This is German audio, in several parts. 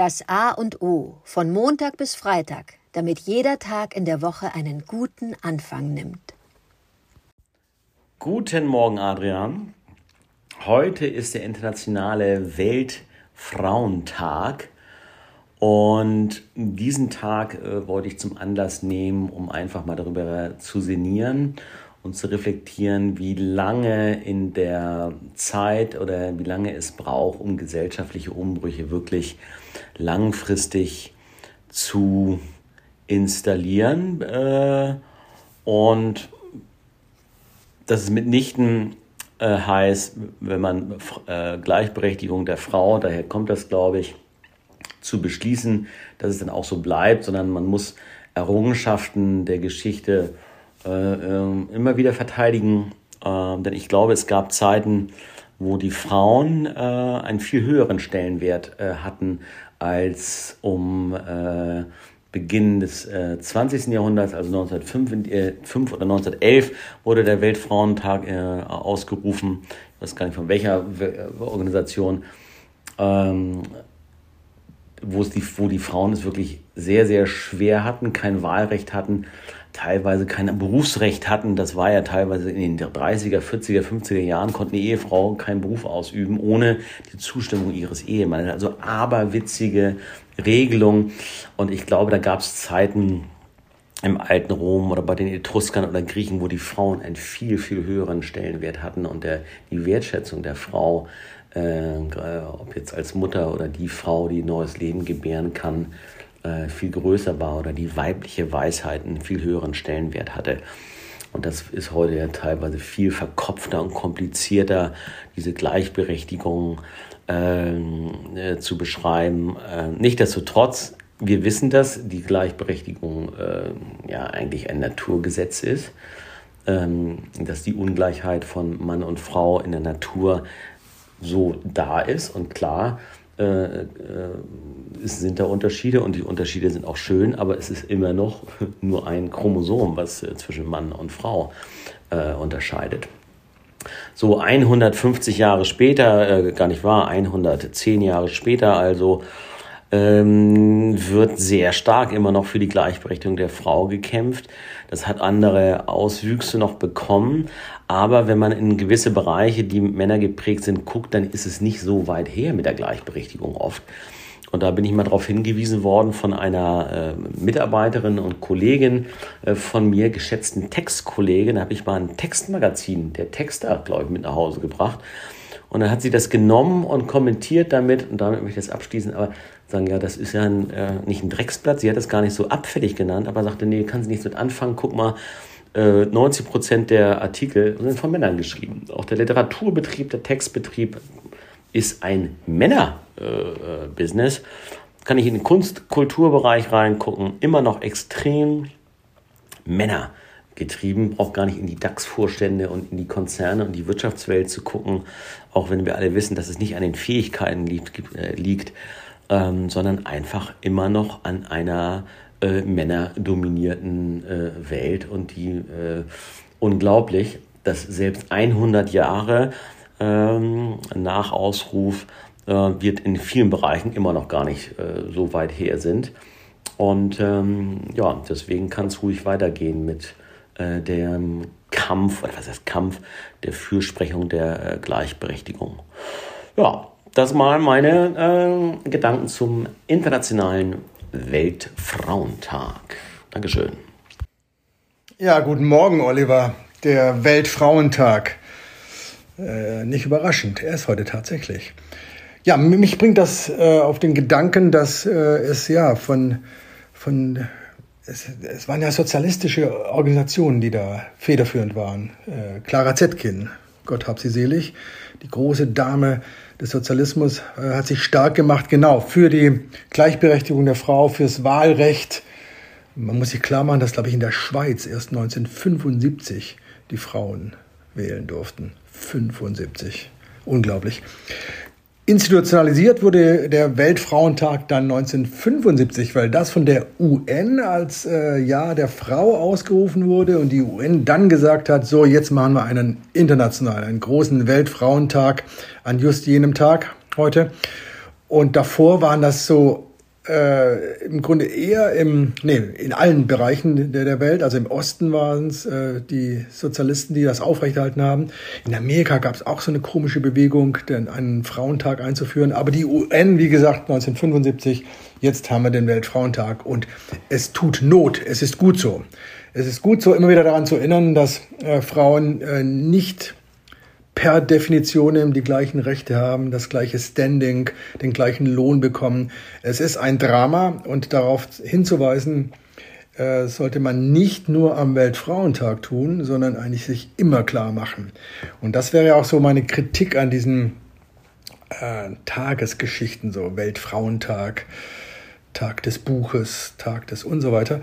Das A und O von Montag bis Freitag, damit jeder Tag in der Woche einen guten Anfang nimmt. Guten Morgen, Adrian. Heute ist der internationale Weltfrauentag. Und diesen Tag äh, wollte ich zum Anlass nehmen, um einfach mal darüber zu sinnieren und zu reflektieren, wie lange in der Zeit oder wie lange es braucht, um gesellschaftliche Umbrüche wirklich langfristig zu installieren. Äh, und dass es mitnichten äh, heißt, wenn man äh, Gleichberechtigung der Frau, daher kommt das, glaube ich, zu beschließen, dass es dann auch so bleibt, sondern man muss Errungenschaften der Geschichte äh, ähm, immer wieder verteidigen. Äh, denn ich glaube, es gab Zeiten, wo die Frauen äh, einen viel höheren Stellenwert äh, hatten als um äh, Beginn des äh, 20. Jahrhunderts, also 1905 äh, oder 1911, wurde der Weltfrauentag äh, ausgerufen. Ich weiß gar nicht von welcher Organisation. Ähm, wo, es die, wo die Frauen es wirklich sehr, sehr schwer hatten, kein Wahlrecht hatten, teilweise kein Berufsrecht hatten. Das war ja teilweise in den 30er, 40er, 50er Jahren, konnten die Ehefrauen keinen Beruf ausüben, ohne die Zustimmung ihres Ehemannes. Also aberwitzige Regelungen. Und ich glaube, da gab es Zeiten, im alten Rom oder bei den Etruskern oder Griechen, wo die Frauen einen viel, viel höheren Stellenwert hatten und der, die Wertschätzung der Frau äh, ob jetzt als Mutter oder die Frau, die neues Leben gebären kann, äh, viel größer war oder die weibliche Weisheit einen viel höheren Stellenwert hatte. Und das ist heute ja teilweise viel verkopfter und komplizierter, diese Gleichberechtigung ähm, äh, zu beschreiben. Äh, Nichtsdestotrotz, wir wissen, dass die Gleichberechtigung äh, ja eigentlich ein Naturgesetz ist, ähm, dass die Ungleichheit von Mann und Frau in der Natur so da ist. Und klar, äh, äh, sind da Unterschiede und die Unterschiede sind auch schön, aber es ist immer noch nur ein Chromosom, was äh, zwischen Mann und Frau äh, unterscheidet. So 150 Jahre später, äh, gar nicht wahr, 110 Jahre später also, ähm, wird sehr stark immer noch für die Gleichberechtigung der Frau gekämpft. Das hat andere Auswüchse noch bekommen. Aber wenn man in gewisse Bereiche, die Männer geprägt sind, guckt, dann ist es nicht so weit her mit der Gleichberechtigung oft. Und da bin ich mal darauf hingewiesen worden von einer äh, Mitarbeiterin und Kollegin äh, von mir, geschätzten Textkollegin. Da habe ich mal ein Textmagazin, der Texter, glaube ich, mit nach Hause gebracht. Und dann hat sie das genommen und kommentiert damit, und damit möchte ich das abschließen, aber sagen, ja, das ist ja ein, äh, nicht ein Drecksblatt, sie hat das gar nicht so abfällig genannt, aber sagte, nee, kann sie nichts mit anfangen, guck mal, äh, 90 Prozent der Artikel sind von Männern geschrieben. Auch der Literaturbetrieb, der Textbetrieb ist ein Männer-Business. Äh, kann ich in den Kunst-Kulturbereich reingucken, immer noch extrem Männer getrieben, braucht gar nicht in die DAX-Vorstände und in die Konzerne und die Wirtschaftswelt zu gucken, auch wenn wir alle wissen, dass es nicht an den Fähigkeiten liegt, äh, liegt ähm, sondern einfach immer noch an einer äh, männerdominierten äh, Welt und die äh, unglaublich, dass selbst 100 Jahre ähm, nach Ausruf äh, wird in vielen Bereichen immer noch gar nicht äh, so weit her sind. Und ähm, ja, deswegen kann es ruhig weitergehen mit äh, dem Kampf, oder was heißt Kampf, der Fürsprechung der Gleichberechtigung. Ja, das mal meine äh, Gedanken zum Internationalen Weltfrauentag. Dankeschön. Ja, guten Morgen, Oliver. Der Weltfrauentag. Äh, nicht überraschend, er ist heute tatsächlich. Ja, mich bringt das äh, auf den Gedanken, dass äh, es ja von, von es, es, waren ja sozialistische Organisationen, die da federführend waren. Äh, Clara Zetkin, Gott hab sie selig, die große Dame des Sozialismus äh, hat sich stark gemacht, genau, für die Gleichberechtigung der Frau, fürs Wahlrecht. Man muss sich klar machen, dass, glaube ich, in der Schweiz erst 1975 die Frauen wählen durften. 75. Unglaublich. Institutionalisiert wurde der Weltfrauentag dann 1975, weil das von der UN als äh, Jahr der Frau ausgerufen wurde und die UN dann gesagt hat, so jetzt machen wir einen internationalen, einen großen Weltfrauentag an just jenem Tag heute. Und davor waren das so äh, im Grunde eher im, nee, in allen Bereichen der, der Welt. Also im Osten waren es äh, die Sozialisten, die das aufrechterhalten haben. In Amerika gab es auch so eine komische Bewegung, den, einen Frauentag einzuführen. Aber die UN, wie gesagt, 1975, jetzt haben wir den Weltfrauentag und es tut Not. Es ist gut so. Es ist gut so, immer wieder daran zu erinnern, dass äh, Frauen äh, nicht per Definition die gleichen Rechte haben, das gleiche Standing, den gleichen Lohn bekommen. Es ist ein Drama und darauf hinzuweisen, äh, sollte man nicht nur am Weltfrauentag tun, sondern eigentlich sich immer klar machen. Und das wäre auch so meine Kritik an diesen äh, Tagesgeschichten, so Weltfrauentag, Tag des Buches, Tag des und so weiter.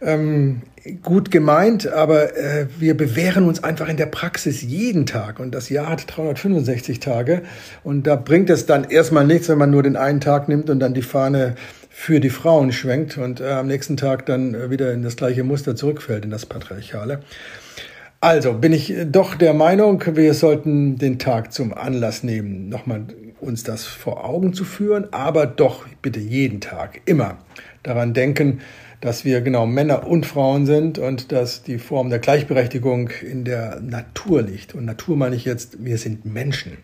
Ähm, gut gemeint, aber äh, wir bewähren uns einfach in der Praxis jeden Tag und das Jahr hat 365 Tage und da bringt es dann erstmal nichts, wenn man nur den einen Tag nimmt und dann die Fahne für die Frauen schwenkt und äh, am nächsten Tag dann äh, wieder in das gleiche Muster zurückfällt, in das Patriarchale. Also bin ich doch der Meinung, wir sollten den Tag zum Anlass nehmen, nochmal uns das vor Augen zu führen, aber doch bitte jeden Tag immer daran denken, dass wir genau Männer und Frauen sind und dass die Form der Gleichberechtigung in der Natur liegt. Und Natur meine ich jetzt, wir sind Menschen.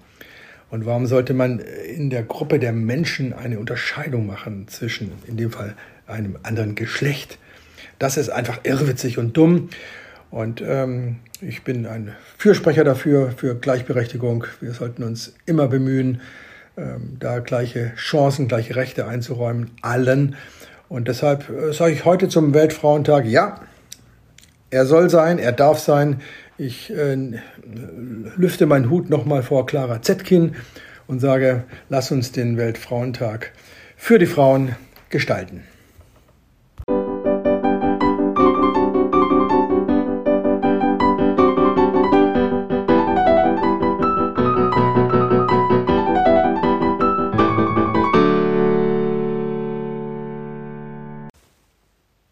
Und warum sollte man in der Gruppe der Menschen eine Unterscheidung machen zwischen, in dem Fall, einem anderen Geschlecht? Das ist einfach irrwitzig und dumm. Und ähm, ich bin ein Fürsprecher dafür, für Gleichberechtigung. Wir sollten uns immer bemühen, da gleiche Chancen, gleiche Rechte einzuräumen, allen. Und deshalb äh, sage ich heute zum Weltfrauentag, ja, er soll sein, er darf sein. Ich äh, lüfte meinen Hut nochmal vor Clara Zetkin und sage, lass uns den Weltfrauentag für die Frauen gestalten.